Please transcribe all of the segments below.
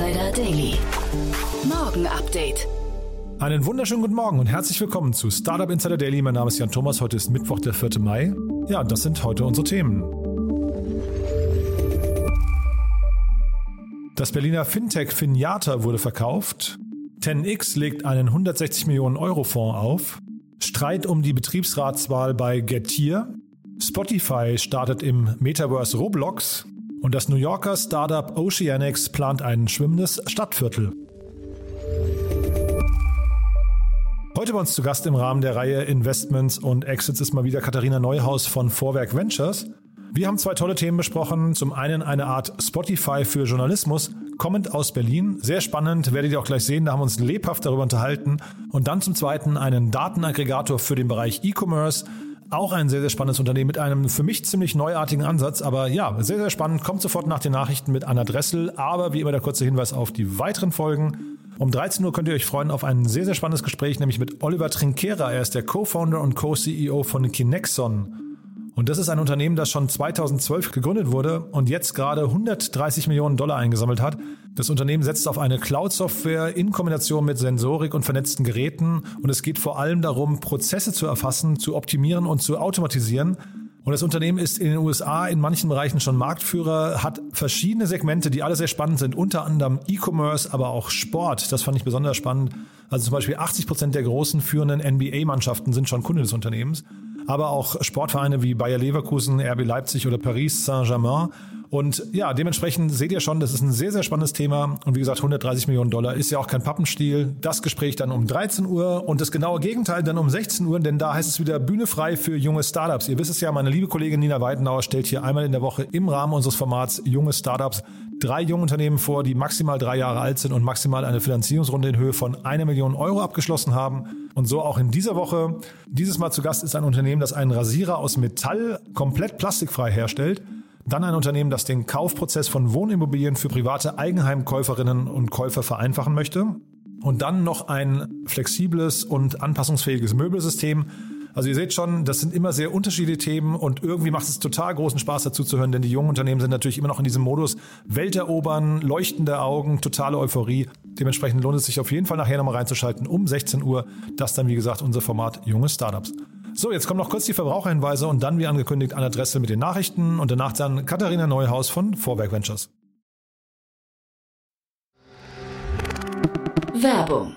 Insider Daily. Morgen Update. Einen wunderschönen guten Morgen und herzlich willkommen zu Startup Insider Daily. Mein Name ist Jan Thomas. Heute ist Mittwoch, der 4. Mai. Ja, das sind heute unsere Themen. Das Berliner Fintech Finiata wurde verkauft. 10x legt einen 160 Millionen Euro Fonds auf. Streit um die Betriebsratswahl bei Getir. Spotify startet im Metaverse Roblox. Und das New Yorker Startup Oceanics plant ein schwimmendes Stadtviertel. Heute bei uns zu Gast im Rahmen der Reihe Investments und Exits ist mal wieder Katharina Neuhaus von Vorwerk Ventures. Wir haben zwei tolle Themen besprochen. Zum einen eine Art Spotify für Journalismus, kommend aus Berlin. Sehr spannend, werdet ihr auch gleich sehen. Da haben wir uns lebhaft darüber unterhalten. Und dann zum zweiten einen Datenaggregator für den Bereich E-Commerce. Auch ein sehr, sehr spannendes Unternehmen mit einem für mich ziemlich neuartigen Ansatz. Aber ja, sehr, sehr spannend. Kommt sofort nach den Nachrichten mit Anna Dressel. Aber wie immer der kurze Hinweis auf die weiteren Folgen. Um 13 Uhr könnt ihr euch freuen auf ein sehr, sehr spannendes Gespräch, nämlich mit Oliver Trinquera. Er ist der Co-Founder und Co-CEO von Kinexon. Und das ist ein Unternehmen, das schon 2012 gegründet wurde und jetzt gerade 130 Millionen Dollar eingesammelt hat. Das Unternehmen setzt auf eine Cloud-Software in Kombination mit Sensorik und vernetzten Geräten und es geht vor allem darum, Prozesse zu erfassen, zu optimieren und zu automatisieren. Und das Unternehmen ist in den USA in manchen Bereichen schon Marktführer, hat verschiedene Segmente, die alle sehr spannend sind, unter anderem E-Commerce, aber auch Sport. Das fand ich besonders spannend. Also zum Beispiel 80 Prozent der großen führenden NBA-Mannschaften sind schon Kunde des Unternehmens aber auch Sportvereine wie Bayer Leverkusen, RB Leipzig oder Paris Saint-Germain. Und ja, dementsprechend seht ihr schon, das ist ein sehr, sehr spannendes Thema. Und wie gesagt, 130 Millionen Dollar ist ja auch kein Pappenstiel. Das Gespräch dann um 13 Uhr und das genaue Gegenteil dann um 16 Uhr, denn da heißt es wieder Bühne frei für junge Startups. Ihr wisst es ja, meine liebe Kollegin Nina Weidenauer stellt hier einmal in der Woche im Rahmen unseres Formats junge Startups drei junge Unternehmen vor, die maximal drei Jahre alt sind und maximal eine Finanzierungsrunde in Höhe von einer Million Euro abgeschlossen haben. Und so auch in dieser Woche. Dieses Mal zu Gast ist ein Unternehmen, das einen Rasierer aus Metall komplett plastikfrei herstellt. Dann ein Unternehmen, das den Kaufprozess von Wohnimmobilien für private Eigenheimkäuferinnen und Käufer vereinfachen möchte. Und dann noch ein flexibles und anpassungsfähiges Möbelsystem, also ihr seht schon, das sind immer sehr unterschiedliche Themen und irgendwie macht es total großen Spaß dazu zu hören, denn die jungen Unternehmen sind natürlich immer noch in diesem Modus Welt erobern, leuchtende Augen, totale Euphorie. Dementsprechend lohnt es sich auf jeden Fall nachher nochmal reinzuschalten um 16 Uhr. Das dann, wie gesagt, unser Format Junge Startups. So, jetzt kommen noch kurz die Verbraucherhinweise und dann, wie angekündigt, an Adresse mit den Nachrichten und danach dann Katharina Neuhaus von Vorwerk Ventures. Werbung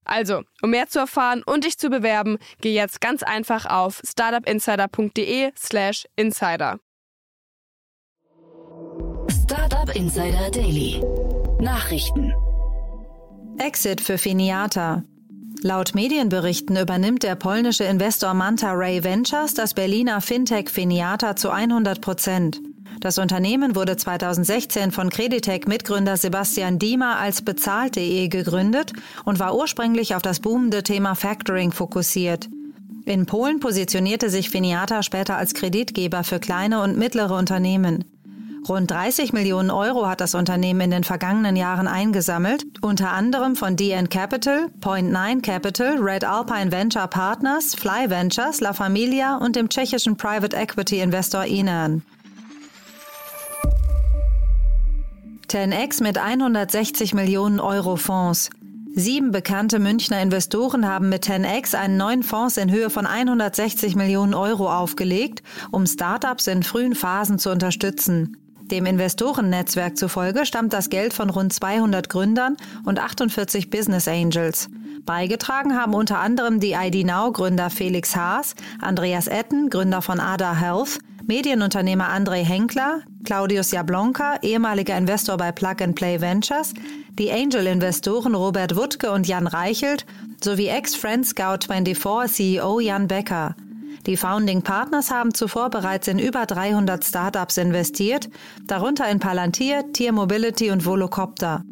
Also, um mehr zu erfahren und dich zu bewerben, geh jetzt ganz einfach auf startupinsider.de/slash insider. Startup Insider Daily. Nachrichten. Exit für Finiata. Laut Medienberichten übernimmt der polnische Investor Manta Ray Ventures das Berliner Fintech Finiata zu 100 Prozent. Das Unternehmen wurde 2016 von Creditec-Mitgründer Sebastian Diemer als bezahlt.de gegründet und war ursprünglich auf das boomende Thema Factoring fokussiert. In Polen positionierte sich Finiata später als Kreditgeber für kleine und mittlere Unternehmen. Rund 30 Millionen Euro hat das Unternehmen in den vergangenen Jahren eingesammelt, unter anderem von DN Capital, Point Nine Capital, Red Alpine Venture Partners, Fly Ventures, La Familia und dem tschechischen Private Equity Investor Inern. 10x mit 160 Millionen Euro Fonds. Sieben bekannte Münchner Investoren haben mit 10x einen neuen Fonds in Höhe von 160 Millionen Euro aufgelegt, um Startups in frühen Phasen zu unterstützen. Dem Investorennetzwerk zufolge stammt das Geld von rund 200 Gründern und 48 Business Angels. Beigetragen haben unter anderem die ID Now Gründer Felix Haas, Andreas Etten, Gründer von Ada Health, Medienunternehmer André Henkler, Claudius Jablonka, ehemaliger Investor bei Plug and Play Ventures, die Angel-Investoren Robert Wuttke und Jan Reichelt sowie Ex-Friend Scout 24 CEO Jan Becker. Die Founding Partners haben zuvor bereits in über 300 Startups investiert, darunter in Palantir, Tier Mobility und Volocopter.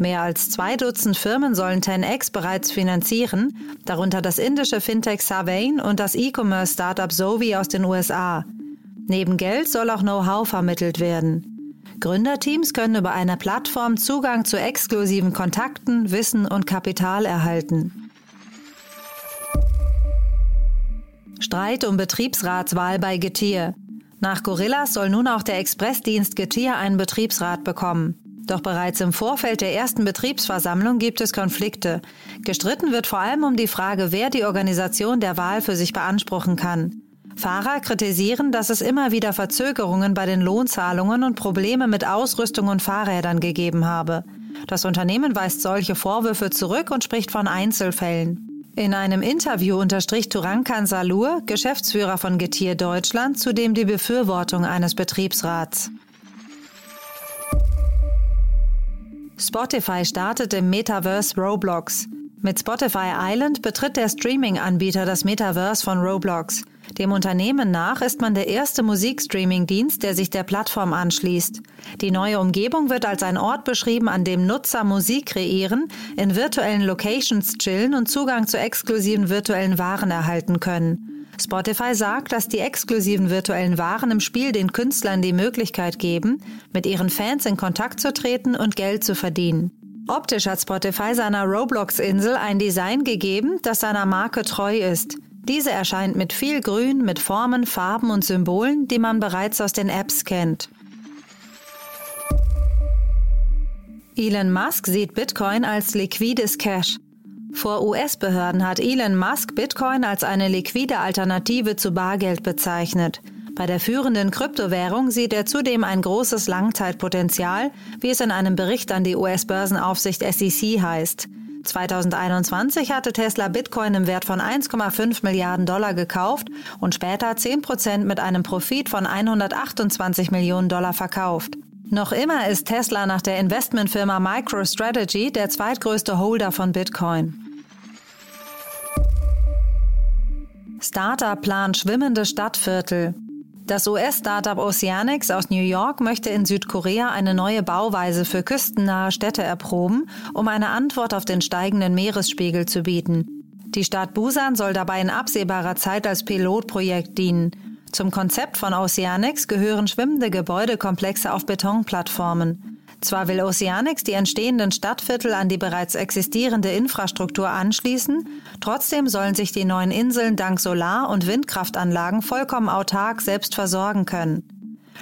Mehr als zwei Dutzend Firmen sollen 10x bereits finanzieren, darunter das indische Fintech Sarvain und das E-Commerce-Startup Zovi aus den USA. Neben Geld soll auch Know-how vermittelt werden. Gründerteams können über eine Plattform Zugang zu exklusiven Kontakten, Wissen und Kapital erhalten. Streit um Betriebsratswahl bei Getir. Nach Gorillas soll nun auch der Expressdienst Getir einen Betriebsrat bekommen. Doch bereits im Vorfeld der ersten Betriebsversammlung gibt es Konflikte. Gestritten wird vor allem um die Frage, wer die Organisation der Wahl für sich beanspruchen kann. Fahrer kritisieren, dass es immer wieder Verzögerungen bei den Lohnzahlungen und Probleme mit Ausrüstung und Fahrrädern gegeben habe. Das Unternehmen weist solche Vorwürfe zurück und spricht von Einzelfällen. In einem Interview unterstrich Turankan Salur, Geschäftsführer von Getier Deutschland, zudem die Befürwortung eines Betriebsrats. Spotify startet im Metaverse Roblox. Mit Spotify Island betritt der Streaming-Anbieter das Metaverse von Roblox. Dem Unternehmen nach ist man der erste Musikstreaming-Dienst, der sich der Plattform anschließt. Die neue Umgebung wird als ein Ort beschrieben, an dem Nutzer Musik kreieren, in virtuellen Locations chillen und Zugang zu exklusiven virtuellen Waren erhalten können. Spotify sagt, dass die exklusiven virtuellen Waren im Spiel den Künstlern die Möglichkeit geben, mit ihren Fans in Kontakt zu treten und Geld zu verdienen. Optisch hat Spotify seiner Roblox-Insel ein Design gegeben, das seiner Marke treu ist. Diese erscheint mit viel Grün, mit Formen, Farben und Symbolen, die man bereits aus den Apps kennt. Elon Musk sieht Bitcoin als liquides Cash. Vor US-Behörden hat Elon Musk Bitcoin als eine liquide Alternative zu Bargeld bezeichnet. Bei der führenden Kryptowährung sieht er zudem ein großes Langzeitpotenzial, wie es in einem Bericht an die US-Börsenaufsicht SEC heißt. 2021 hatte Tesla Bitcoin im Wert von 1,5 Milliarden Dollar gekauft und später 10 Prozent mit einem Profit von 128 Millionen Dollar verkauft. Noch immer ist Tesla nach der Investmentfirma MicroStrategy der zweitgrößte Holder von Bitcoin. Startup plant schwimmende Stadtviertel. Das US-Startup Oceanics aus New York möchte in Südkorea eine neue Bauweise für küstennahe Städte erproben, um eine Antwort auf den steigenden Meeresspiegel zu bieten. Die Stadt Busan soll dabei in absehbarer Zeit als Pilotprojekt dienen. Zum Konzept von Oceanics gehören schwimmende Gebäudekomplexe auf Betonplattformen. Zwar will Oceanics die entstehenden Stadtviertel an die bereits existierende Infrastruktur anschließen, trotzdem sollen sich die neuen Inseln dank Solar- und Windkraftanlagen vollkommen autark selbst versorgen können.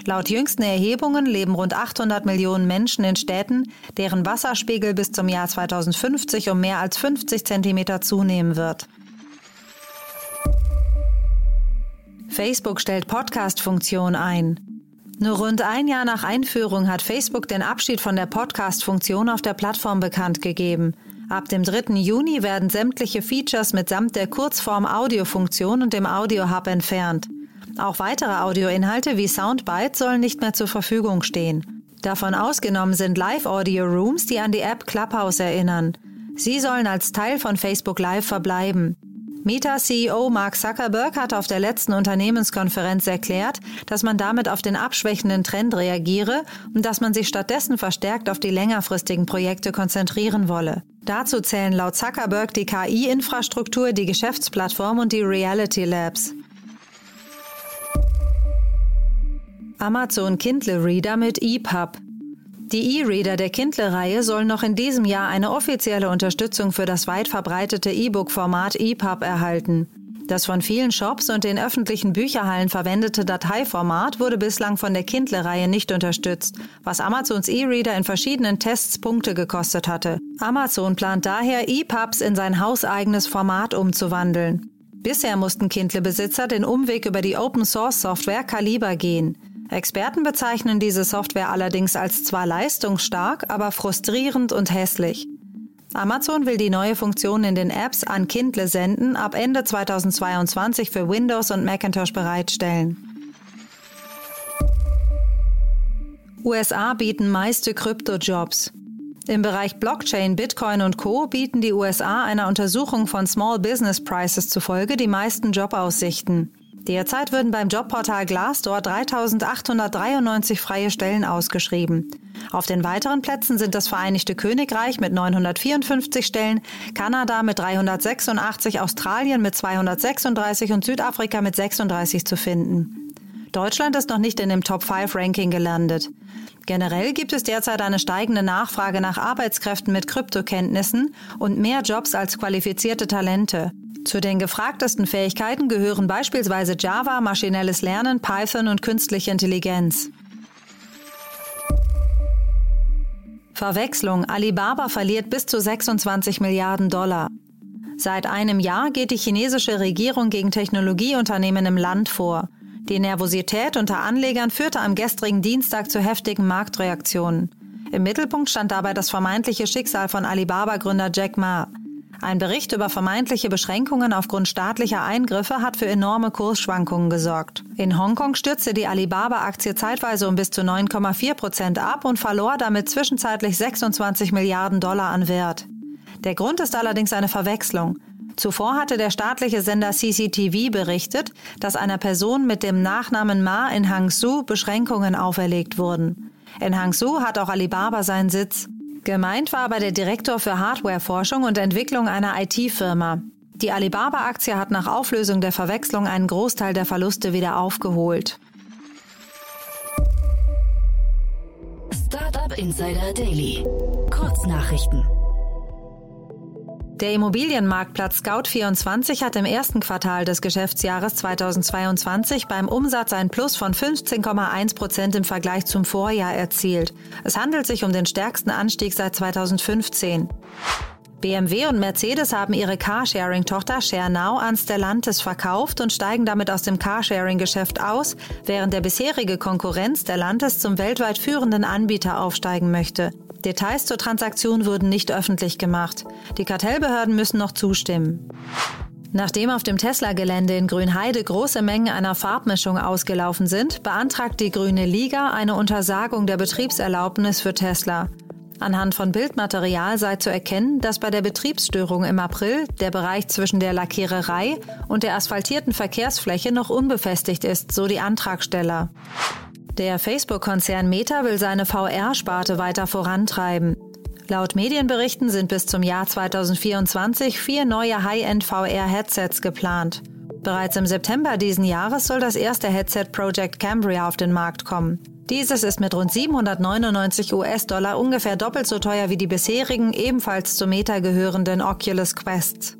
Laut jüngsten Erhebungen leben rund 800 Millionen Menschen in Städten, deren Wasserspiegel bis zum Jahr 2050 um mehr als 50 Zentimeter zunehmen wird. Facebook stellt Podcast-Funktion ein. Nur rund ein Jahr nach Einführung hat Facebook den Abschied von der Podcast-Funktion auf der Plattform bekannt gegeben. Ab dem 3. Juni werden sämtliche Features mitsamt der Kurzform-Audio-Funktion und dem Audio-Hub entfernt. Auch weitere Audioinhalte wie Soundbite sollen nicht mehr zur Verfügung stehen. Davon ausgenommen sind Live-Audio-Rooms, die an die App Clubhouse erinnern. Sie sollen als Teil von Facebook Live verbleiben. Meta-CEO Mark Zuckerberg hat auf der letzten Unternehmenskonferenz erklärt, dass man damit auf den abschwächenden Trend reagiere und dass man sich stattdessen verstärkt auf die längerfristigen Projekte konzentrieren wolle. Dazu zählen laut Zuckerberg die KI-Infrastruktur, die Geschäftsplattform und die Reality Labs. Amazon Kindle Reader mit EPUB. Die E-Reader der Kindle-Reihe sollen noch in diesem Jahr eine offizielle Unterstützung für das weit verbreitete E-Book-Format EPUB erhalten. Das von vielen Shops und den öffentlichen Bücherhallen verwendete Dateiformat wurde bislang von der Kindle-Reihe nicht unterstützt, was Amazons E-Reader in verschiedenen Tests Punkte gekostet hatte. Amazon plant daher, EPUBs in sein hauseigenes Format umzuwandeln. Bisher mussten Kindle-Besitzer den Umweg über die Open-Source-Software Caliber gehen. Experten bezeichnen diese Software allerdings als zwar leistungsstark, aber frustrierend und hässlich. Amazon will die neue Funktion in den Apps an Kindle senden ab Ende 2022 für Windows und Macintosh bereitstellen. USA bieten meiste Kryptojobs. Im Bereich Blockchain, Bitcoin und Co. bieten die USA einer Untersuchung von Small Business Prices zufolge die meisten Jobaussichten. Derzeit würden beim Jobportal Glassdoor 3.893 freie Stellen ausgeschrieben. Auf den weiteren Plätzen sind das Vereinigte Königreich mit 954 Stellen, Kanada mit 386, Australien mit 236 und Südafrika mit 36 zu finden. Deutschland ist noch nicht in dem Top 5 Ranking gelandet. Generell gibt es derzeit eine steigende Nachfrage nach Arbeitskräften mit Kryptokenntnissen und mehr Jobs als qualifizierte Talente. Zu den gefragtesten Fähigkeiten gehören beispielsweise Java, maschinelles Lernen, Python und künstliche Intelligenz. Verwechslung. Alibaba verliert bis zu 26 Milliarden Dollar. Seit einem Jahr geht die chinesische Regierung gegen Technologieunternehmen im Land vor. Die Nervosität unter Anlegern führte am gestrigen Dienstag zu heftigen Marktreaktionen. Im Mittelpunkt stand dabei das vermeintliche Schicksal von Alibaba-Gründer Jack Ma. Ein Bericht über vermeintliche Beschränkungen aufgrund staatlicher Eingriffe hat für enorme Kursschwankungen gesorgt. In Hongkong stürzte die Alibaba-Aktie zeitweise um bis zu 9,4 Prozent ab und verlor damit zwischenzeitlich 26 Milliarden Dollar an Wert. Der Grund ist allerdings eine Verwechslung. Zuvor hatte der staatliche Sender CCTV berichtet, dass einer Person mit dem Nachnamen Ma in Hangzhou Beschränkungen auferlegt wurden. In Hangzhou hat auch Alibaba seinen Sitz. Gemeint war aber der Direktor für Hardwareforschung und Entwicklung einer IT-Firma. Die Alibaba-Aktie hat nach Auflösung der Verwechslung einen Großteil der Verluste wieder aufgeholt. Startup Insider Daily. Kurznachrichten. Der Immobilienmarktplatz Scout24 hat im ersten Quartal des Geschäftsjahres 2022 beim Umsatz ein Plus von 15,1 Prozent im Vergleich zum Vorjahr erzielt. Es handelt sich um den stärksten Anstieg seit 2015. BMW und Mercedes haben ihre Carsharing-Tochter ShareNow an Stellantis verkauft und steigen damit aus dem Carsharing-Geschäft aus, während der bisherige Konkurrent Stellantis zum weltweit führenden Anbieter aufsteigen möchte. Details zur Transaktion wurden nicht öffentlich gemacht. Die Kartellbehörden müssen noch zustimmen. Nachdem auf dem Tesla-Gelände in Grünheide große Mengen einer Farbmischung ausgelaufen sind, beantragt die Grüne Liga eine Untersagung der Betriebserlaubnis für Tesla. Anhand von Bildmaterial sei zu erkennen, dass bei der Betriebsstörung im April der Bereich zwischen der Lackiererei und der asphaltierten Verkehrsfläche noch unbefestigt ist, so die Antragsteller. Der Facebook-Konzern Meta will seine VR-Sparte weiter vorantreiben. Laut Medienberichten sind bis zum Jahr 2024 vier neue High-End VR-Headsets geplant. Bereits im September diesen Jahres soll das erste Headset Project Cambria auf den Markt kommen. Dieses ist mit rund 799 US-Dollar ungefähr doppelt so teuer wie die bisherigen, ebenfalls zu Meta gehörenden Oculus Quests.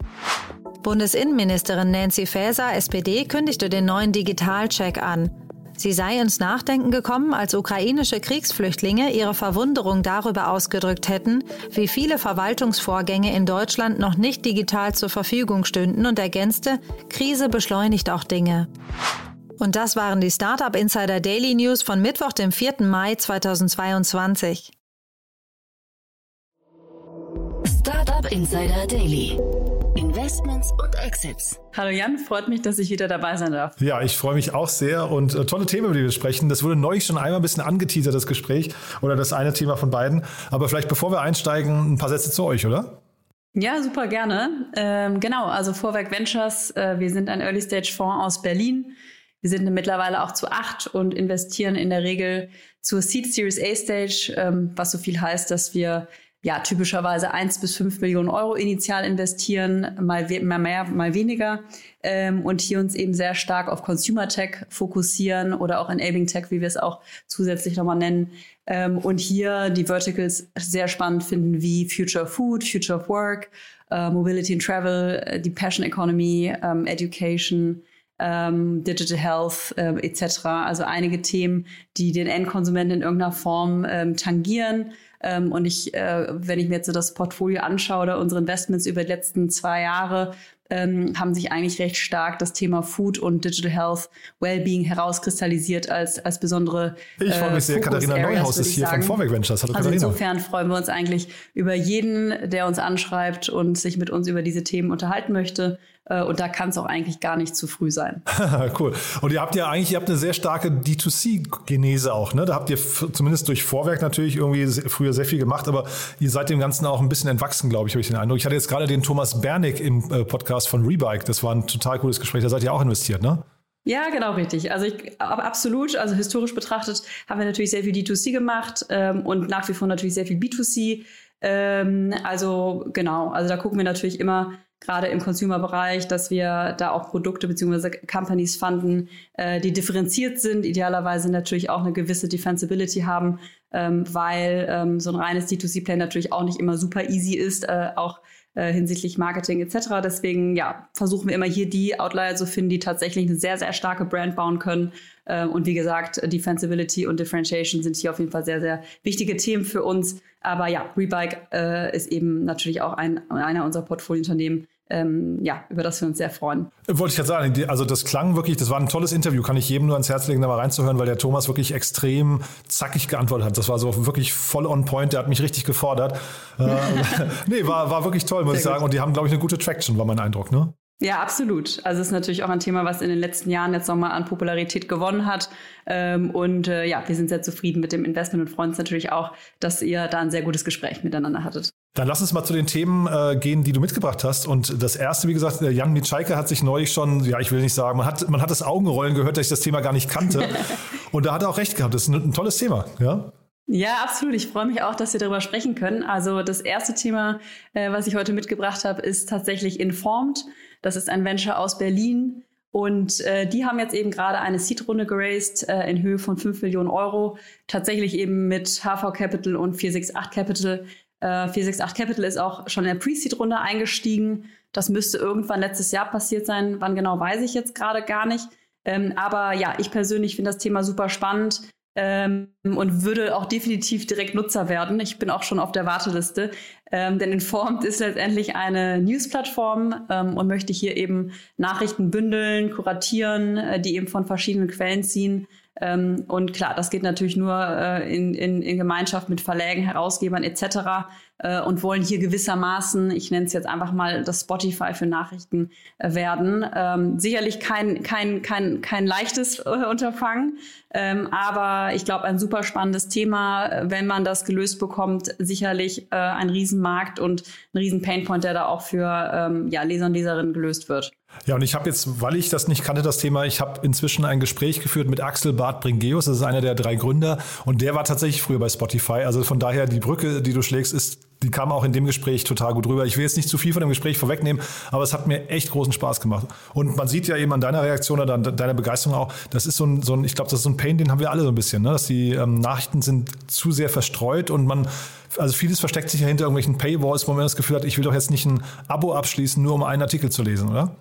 Bundesinnenministerin Nancy Faeser, SPD, kündigte den neuen Digitalcheck an. Sie sei ins Nachdenken gekommen, als ukrainische Kriegsflüchtlinge ihre Verwunderung darüber ausgedrückt hätten, wie viele Verwaltungsvorgänge in Deutschland noch nicht digital zur Verfügung stünden und ergänzte, Krise beschleunigt auch Dinge. Und das waren die Startup Insider Daily News von Mittwoch, dem 4. Mai 2022. Startup Insider Daily. Investments und Exits. Hallo Jan, freut mich, dass ich wieder dabei sein darf. Ja, ich freue mich auch sehr und äh, tolle Themen, über die wir sprechen. Das wurde neulich schon einmal ein bisschen angeteasert, das Gespräch oder das eine Thema von beiden. Aber vielleicht bevor wir einsteigen, ein paar Sätze zu euch, oder? Ja, super gerne. Ähm, genau, also Vorwerk Ventures, äh, wir sind ein Early-Stage-Fonds aus Berlin. Wir sind mittlerweile auch zu acht und investieren in der Regel zur Seed Series A Stage, ähm, was so viel heißt, dass wir ja, typischerweise eins bis fünf Millionen Euro initial investieren, mal, mal mehr, mal weniger. Ähm, und hier uns eben sehr stark auf Consumer Tech fokussieren oder auch Enabling Tech, wie wir es auch zusätzlich nochmal nennen. Ähm, und hier die Verticals sehr spannend finden wie Future of Food, Future of Work, äh, Mobility and Travel, äh, die Passion Economy, ähm, Education, ähm, Digital Health äh, etc. Also einige Themen, die den Endkonsumenten in irgendeiner Form ähm, tangieren. Ähm, und ich, äh, wenn ich mir jetzt so das Portfolio anschaue oder unsere Investments über die letzten zwei Jahre, ähm, haben sich eigentlich recht stark das Thema Food und Digital Health, Wellbeing herauskristallisiert als, als besondere. Ich freue mich äh, sehr, Katharina Areas, Neuhaus ist hier sagen. von Vorwerk Ventures. Hallo, also Katharina. insofern freuen wir uns eigentlich über jeden, der uns anschreibt und sich mit uns über diese Themen unterhalten möchte. Äh, und da kann es auch eigentlich gar nicht zu früh sein. cool. Und ihr habt ja eigentlich, ihr habt eine sehr starke D2C-Genese auch, ne? Da habt ihr zumindest durch Vorwerk natürlich irgendwie früher sehr viel gemacht, aber ihr seid dem Ganzen auch ein bisschen entwachsen, glaube ich, habe ich den Eindruck. Ich hatte jetzt gerade den Thomas Bernig im äh, Podcast von Rebike. Das war ein total cooles Gespräch. Da seid ihr auch investiert, ne? Ja, genau, richtig. Also ich, absolut, also historisch betrachtet haben wir natürlich sehr viel D2C gemacht ähm, und nach wie vor natürlich sehr viel B2C. Ähm, also genau, also da gucken wir natürlich immer, gerade im Consumer-Bereich, dass wir da auch Produkte bzw. Companies fanden, äh, die differenziert sind, idealerweise natürlich auch eine gewisse Defensibility haben, ähm, weil ähm, so ein reines D2C-Play natürlich auch nicht immer super easy ist, äh, auch äh, hinsichtlich Marketing etc. Deswegen ja, versuchen wir immer hier die Outlier zu finden, die tatsächlich eine sehr, sehr starke Brand bauen können. Äh, und wie gesagt, Defensibility und Differentiation sind hier auf jeden Fall sehr, sehr wichtige Themen für uns. Aber ja, Rebike äh, ist eben natürlich auch ein, einer unserer Portfoliounternehmen, ähm, ja, über das wir uns sehr freuen. Wollte ich jetzt sagen, also das klang wirklich, das war ein tolles Interview, kann ich jedem nur ans Herz legen, da mal reinzuhören, weil der Thomas wirklich extrem zackig geantwortet hat. Das war so wirklich voll on point, der hat mich richtig gefordert. äh, nee, war, war wirklich toll, muss sehr ich sagen. Gut. Und die haben, glaube ich, eine gute Traction, war mein Eindruck, ne? Ja, absolut. Also es ist natürlich auch ein Thema, was in den letzten Jahren jetzt nochmal an Popularität gewonnen hat. Ähm, und äh, ja, wir sind sehr zufrieden mit dem Investment und freuen uns natürlich auch, dass ihr da ein sehr gutes Gespräch miteinander hattet. Dann lass uns mal zu den Themen äh, gehen, die du mitgebracht hast. Und das erste, wie gesagt, Jan Mitschaiker hat sich neulich schon, ja, ich will nicht sagen, man hat, man hat das Augenrollen gehört, dass ich das Thema gar nicht kannte. und da hat er auch recht gehabt. Das ist ein, ein tolles Thema, ja. Ja, absolut. Ich freue mich auch, dass wir darüber sprechen können. Also das erste Thema, äh, was ich heute mitgebracht habe, ist tatsächlich Informed. Das ist ein Venture aus Berlin. Und äh, die haben jetzt eben gerade eine Seed-Runde geraced äh, in Höhe von 5 Millionen Euro. Tatsächlich eben mit HV Capital und 468 Capital. Äh, 468 Capital ist auch schon in der Pre-Seed-Runde eingestiegen. Das müsste irgendwann letztes Jahr passiert sein. Wann genau, weiß ich jetzt gerade gar nicht. Ähm, aber ja, ich persönlich finde das Thema super spannend ähm, und würde auch definitiv direkt Nutzer werden. Ich bin auch schon auf der Warteliste, ähm, denn Informed ist letztendlich eine News-Plattform ähm, und möchte hier eben Nachrichten bündeln, kuratieren, äh, die eben von verschiedenen Quellen ziehen. Ähm, und klar, das geht natürlich nur äh, in, in, in Gemeinschaft mit Verlägen, Herausgebern etc äh, und wollen hier gewissermaßen, ich nenne es jetzt einfach mal das Spotify für Nachrichten äh, werden. Ähm, sicherlich kein, kein, kein, kein leichtes äh, Unterfangen, ähm, aber ich glaube, ein super spannendes Thema, wenn man das gelöst bekommt, sicherlich äh, ein Riesenmarkt und ein riesen Painpoint, der da auch für ähm, ja, Leser und Leserinnen gelöst wird. Ja, und ich habe jetzt, weil ich das nicht kannte, das Thema, ich habe inzwischen ein Gespräch geführt mit Axel Barth Bringeus, das ist einer der drei Gründer und der war tatsächlich früher bei Spotify. Also von daher, die Brücke, die du schlägst, ist die kam auch in dem Gespräch total gut rüber. Ich will jetzt nicht zu viel von dem Gespräch vorwegnehmen, aber es hat mir echt großen Spaß gemacht. Und man sieht ja eben an deiner Reaktion oder an deiner Begeisterung auch, das ist so ein, so ein ich glaube, das ist so ein Pain, den haben wir alle so ein bisschen, ne? dass die ähm, Nachrichten sind zu sehr verstreut und man, also vieles versteckt sich ja hinter irgendwelchen Paywalls, wo man das Gefühl hat, ich will doch jetzt nicht ein Abo abschließen, nur um einen Artikel zu lesen, oder?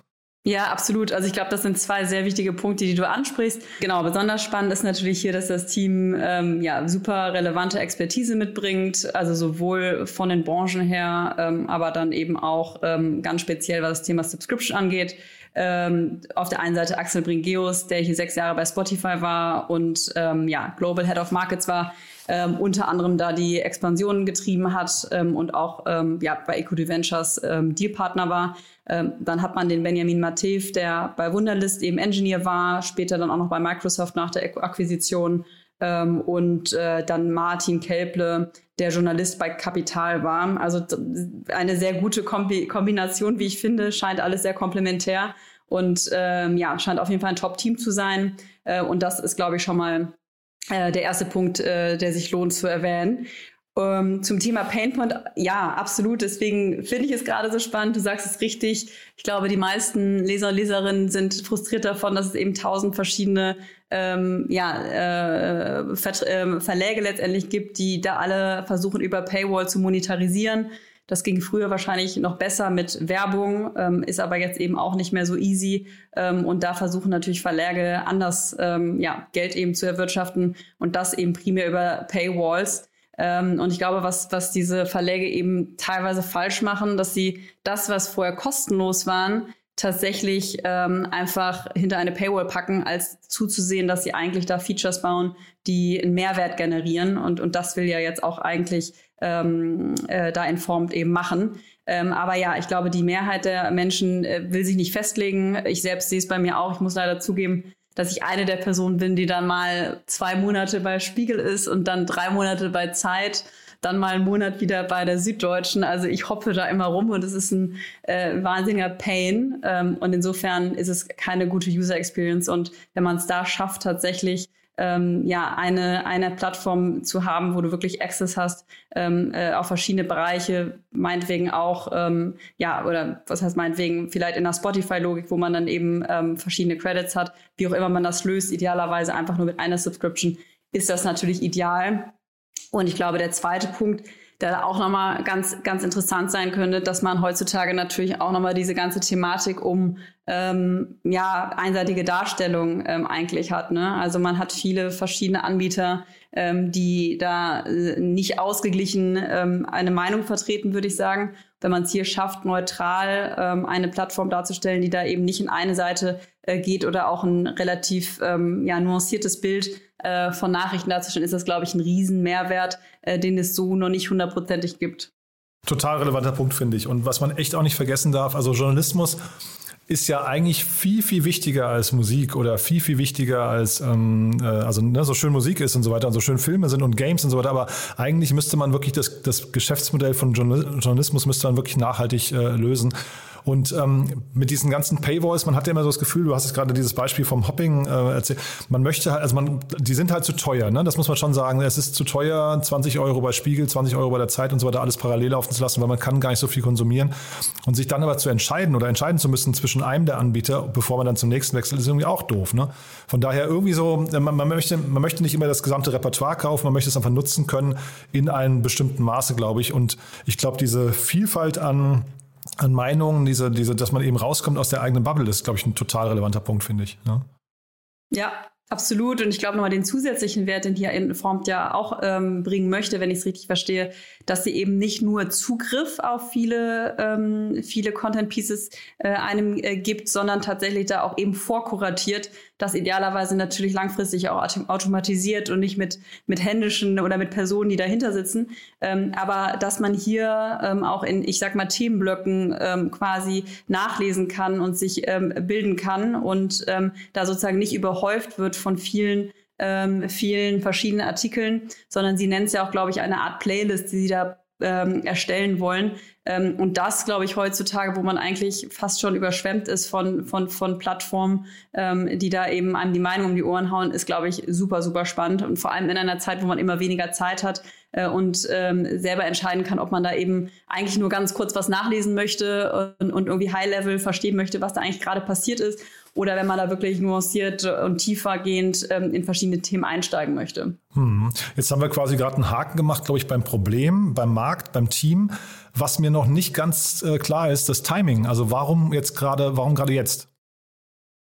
Ja, absolut. Also ich glaube, das sind zwei sehr wichtige Punkte, die du ansprichst. Genau, besonders spannend ist natürlich hier, dass das Team ähm, ja super relevante Expertise mitbringt, also sowohl von den Branchen her, ähm, aber dann eben auch ähm, ganz speziell, was das Thema Subscription angeht. Ähm, auf der einen Seite Axel Bringeus, der hier sechs Jahre bei Spotify war und ähm, ja Global Head of Markets war, ähm, unter anderem da die Expansionen getrieben hat ähm, und auch ähm, ja, bei Equity Ventures ähm, Dealpartner war. Ähm, dann hat man den Benjamin Matev, der bei Wunderlist eben Engineer war, später dann auch noch bei Microsoft nach der Akquisition. Ähm, und äh, dann Martin Kelple, der Journalist bei Kapital war. Also eine sehr gute Kombi Kombination, wie ich finde, scheint alles sehr komplementär und ähm, ja, scheint auf jeden Fall ein Top-Team zu sein. Äh, und das ist, glaube ich, schon mal äh, der erste Punkt, äh, der sich lohnt zu erwähnen. Ähm, zum Thema Painpoint, ja, absolut. Deswegen finde ich es gerade so spannend. Du sagst es richtig. Ich glaube, die meisten Leser und Leserinnen sind frustriert davon, dass es eben tausend verschiedene ähm, ja, äh, Ver äh, Verläge letztendlich gibt, die da alle versuchen, über Paywall zu monetarisieren. Das ging früher wahrscheinlich noch besser mit Werbung, ähm, ist aber jetzt eben auch nicht mehr so easy. Ähm, und da versuchen natürlich Verlage anders ähm, ja, Geld eben zu erwirtschaften und das eben primär über Paywalls. Ähm, und ich glaube, was, was diese Verläge eben teilweise falsch machen, dass sie das, was vorher kostenlos waren, tatsächlich ähm, einfach hinter eine Paywall packen, als zuzusehen, dass sie eigentlich da Features bauen, die einen Mehrwert generieren. Und, und das will ja jetzt auch eigentlich ähm, äh, da informt eben machen. Ähm, aber ja, ich glaube, die Mehrheit der Menschen äh, will sich nicht festlegen. Ich selbst sehe es bei mir auch. Ich muss leider zugeben, dass ich eine der Personen bin, die dann mal zwei Monate bei Spiegel ist und dann drei Monate bei Zeit, dann mal einen Monat wieder bei der Süddeutschen. Also ich hoppe da immer rum und es ist ein äh, wahnsinniger Pain. Ähm, und insofern ist es keine gute User Experience. Und wenn man es da schafft, tatsächlich ähm, ja, eine, eine Plattform zu haben, wo du wirklich Access hast ähm, äh, auf verschiedene Bereiche, meinetwegen auch, ähm, ja, oder was heißt meinetwegen, vielleicht in der Spotify-Logik, wo man dann eben ähm, verschiedene Credits hat, wie auch immer man das löst, idealerweise einfach nur mit einer Subscription, ist das natürlich ideal. Und ich glaube, der zweite Punkt, der auch nochmal ganz, ganz interessant sein könnte, dass man heutzutage natürlich auch nochmal diese ganze Thematik um ähm, ja, einseitige Darstellung ähm, eigentlich hat. Ne? Also man hat viele verschiedene Anbieter, ähm, die da äh, nicht ausgeglichen ähm, eine Meinung vertreten, würde ich sagen. Wenn man es hier schafft, neutral ähm, eine Plattform darzustellen, die da eben nicht in eine Seite äh, geht oder auch ein relativ ähm, ja, nuanciertes Bild äh, von Nachrichten darzustellen, ist das, glaube ich, ein Riesenmehrwert, äh, den es so noch nicht hundertprozentig gibt. Total relevanter Punkt, finde ich. Und was man echt auch nicht vergessen darf, also Journalismus ist ja eigentlich viel, viel wichtiger als Musik oder viel, viel wichtiger als, ähm, äh, also ne, so schön Musik ist und so weiter und so schön Filme sind und Games und so weiter. Aber eigentlich müsste man wirklich das, das Geschäftsmodell von Journalismus müsste man wirklich nachhaltig äh, lösen. Und ähm, mit diesen ganzen Paywalls, man hat ja immer so das Gefühl, du hast jetzt gerade dieses Beispiel vom Hopping äh, erzählt, man möchte halt, also man, die sind halt zu teuer, ne? Das muss man schon sagen. Es ist zu teuer, 20 Euro bei Spiegel, 20 Euro bei der Zeit und so weiter, alles parallel laufen zu lassen, weil man kann gar nicht so viel konsumieren. Und sich dann aber zu entscheiden oder entscheiden zu müssen zwischen einem der Anbieter, bevor man dann zum nächsten wechselt, ist irgendwie auch doof. Ne? Von daher irgendwie so, äh, man, man, möchte, man möchte nicht immer das gesamte Repertoire kaufen, man möchte es einfach nutzen können in einem bestimmten Maße, glaube ich. Und ich glaube, diese Vielfalt an an Meinungen, diese, diese, dass man eben rauskommt aus der eigenen Bubble, ist, glaube ich, ein total relevanter Punkt, finde ich. Ne? Ja, absolut. Und ich glaube nochmal den zusätzlichen Wert, den hier Informed ja auch ähm, bringen möchte, wenn ich es richtig verstehe, dass sie eben nicht nur Zugriff auf viele, ähm, viele Content Pieces äh, einem äh, gibt, sondern tatsächlich da auch eben vorkuratiert, das idealerweise natürlich langfristig auch automatisiert und nicht mit, mit händischen oder mit Personen, die dahinter sitzen. Ähm, aber dass man hier ähm, auch in, ich sag mal, Themenblöcken ähm, quasi nachlesen kann und sich ähm, bilden kann und ähm, da sozusagen nicht überhäuft wird von vielen ähm, vielen verschiedenen Artikeln, sondern sie nennt es ja auch, glaube ich, eine Art Playlist, die sie da ähm, erstellen wollen. Ähm, und das, glaube ich, heutzutage, wo man eigentlich fast schon überschwemmt ist von, von, von Plattformen, ähm, die da eben einem die Meinung um die Ohren hauen, ist, glaube ich, super, super spannend. Und vor allem in einer Zeit, wo man immer weniger Zeit hat äh, und ähm, selber entscheiden kann, ob man da eben eigentlich nur ganz kurz was nachlesen möchte und, und irgendwie High-Level verstehen möchte, was da eigentlich gerade passiert ist oder wenn man da wirklich nuanciert und tiefergehend ähm, in verschiedene Themen einsteigen möchte. Hm. Jetzt haben wir quasi gerade einen Haken gemacht, glaube ich, beim Problem, beim Markt, beim Team. Was mir noch nicht ganz äh, klar ist, das Timing. Also warum jetzt gerade, warum gerade jetzt?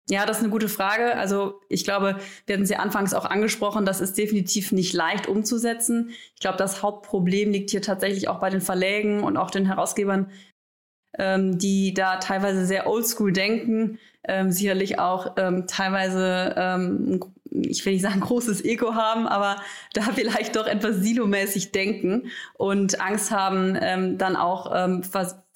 Ja, das ist eine gute Frage. Also ich glaube, wir hatten Sie anfangs auch angesprochen, das ist definitiv nicht leicht umzusetzen. Ich glaube, das Hauptproblem liegt hier tatsächlich auch bei den Verlägen und auch den Herausgebern, ähm, die da teilweise sehr oldschool denken, ähm, sicherlich auch ähm, teilweise, ähm, ich will nicht sagen großes Ego haben, aber da vielleicht doch etwas silomäßig denken und Angst haben, ähm, dann auch ähm,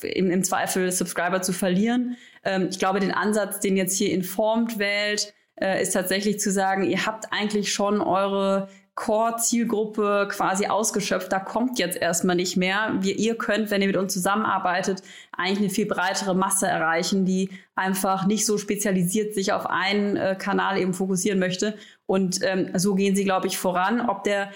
im, im Zweifel Subscriber zu verlieren. Ähm, ich glaube, den Ansatz, den jetzt hier Informed wählt, äh, ist tatsächlich zu sagen, ihr habt eigentlich schon eure Core-Zielgruppe quasi ausgeschöpft. Da kommt jetzt erstmal nicht mehr. Wir, ihr könnt, wenn ihr mit uns zusammenarbeitet, eigentlich eine viel breitere Masse erreichen, die einfach nicht so spezialisiert sich auf einen äh, Kanal eben fokussieren möchte. Und ähm, so gehen sie, glaube ich, voran. Ob der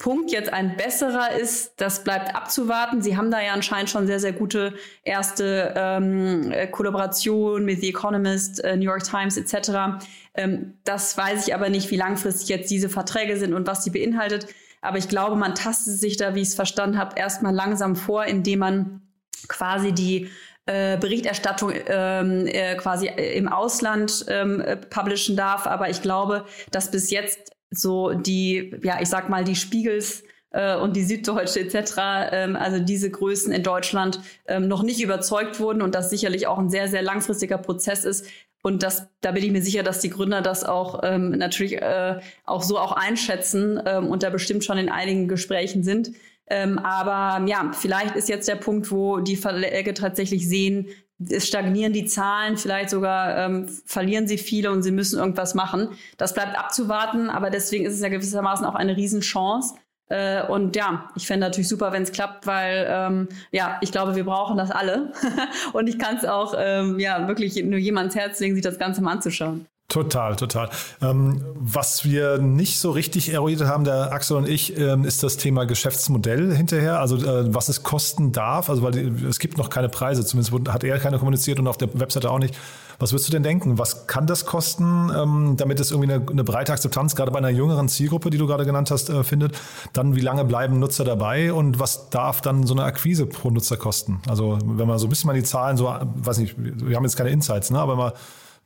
Punkt jetzt ein besserer ist, das bleibt abzuwarten. Sie haben da ja anscheinend schon sehr, sehr gute erste ähm, äh, Kollaborationen mit The Economist, äh, New York Times etc. Ähm, das weiß ich aber nicht, wie langfristig jetzt diese Verträge sind und was sie beinhaltet. Aber ich glaube, man tastet sich da, wie ich es verstanden habe, erstmal langsam vor, indem man quasi die äh, Berichterstattung ähm, äh, quasi im Ausland ähm, äh, publishen darf. Aber ich glaube, dass bis jetzt so die, ja, ich sag mal, die Spiegels äh, und die Süddeutsche etc., ähm, also diese Größen in Deutschland ähm, noch nicht überzeugt wurden und das sicherlich auch ein sehr, sehr langfristiger Prozess ist. Und das, da bin ich mir sicher, dass die Gründer das auch ähm, natürlich äh, auch so auch einschätzen ähm, und da bestimmt schon in einigen Gesprächen sind. Ähm, aber ja, vielleicht ist jetzt der Punkt, wo die Verläge tatsächlich sehen, es stagnieren die Zahlen, vielleicht sogar ähm, verlieren sie viele und sie müssen irgendwas machen. Das bleibt abzuwarten, aber deswegen ist es ja gewissermaßen auch eine Riesenchance. Äh, und ja, ich fände natürlich super, wenn es klappt, weil ähm, ja, ich glaube, wir brauchen das alle. und ich kann es auch ähm, ja wirklich nur jemands Herz legen, sich das Ganze mal anzuschauen. Total, total. Ähm, was wir nicht so richtig eruiert haben, der Axel und ich, ähm, ist das Thema Geschäftsmodell hinterher. Also äh, was es kosten darf. Also weil die, es gibt noch keine Preise, zumindest hat er keine kommuniziert und auf der Webseite auch nicht. Was würdest du denn denken? Was kann das kosten, ähm, damit es irgendwie eine, eine, breite Akzeptanz gerade bei einer jüngeren Zielgruppe, die du gerade genannt hast, äh, findet? Dann wie lange bleiben Nutzer dabei und was darf dann so eine Akquise pro Nutzer kosten? Also wenn man so ein bisschen mal die Zahlen so, weiß nicht, wir haben jetzt keine Insights, ne, aber mal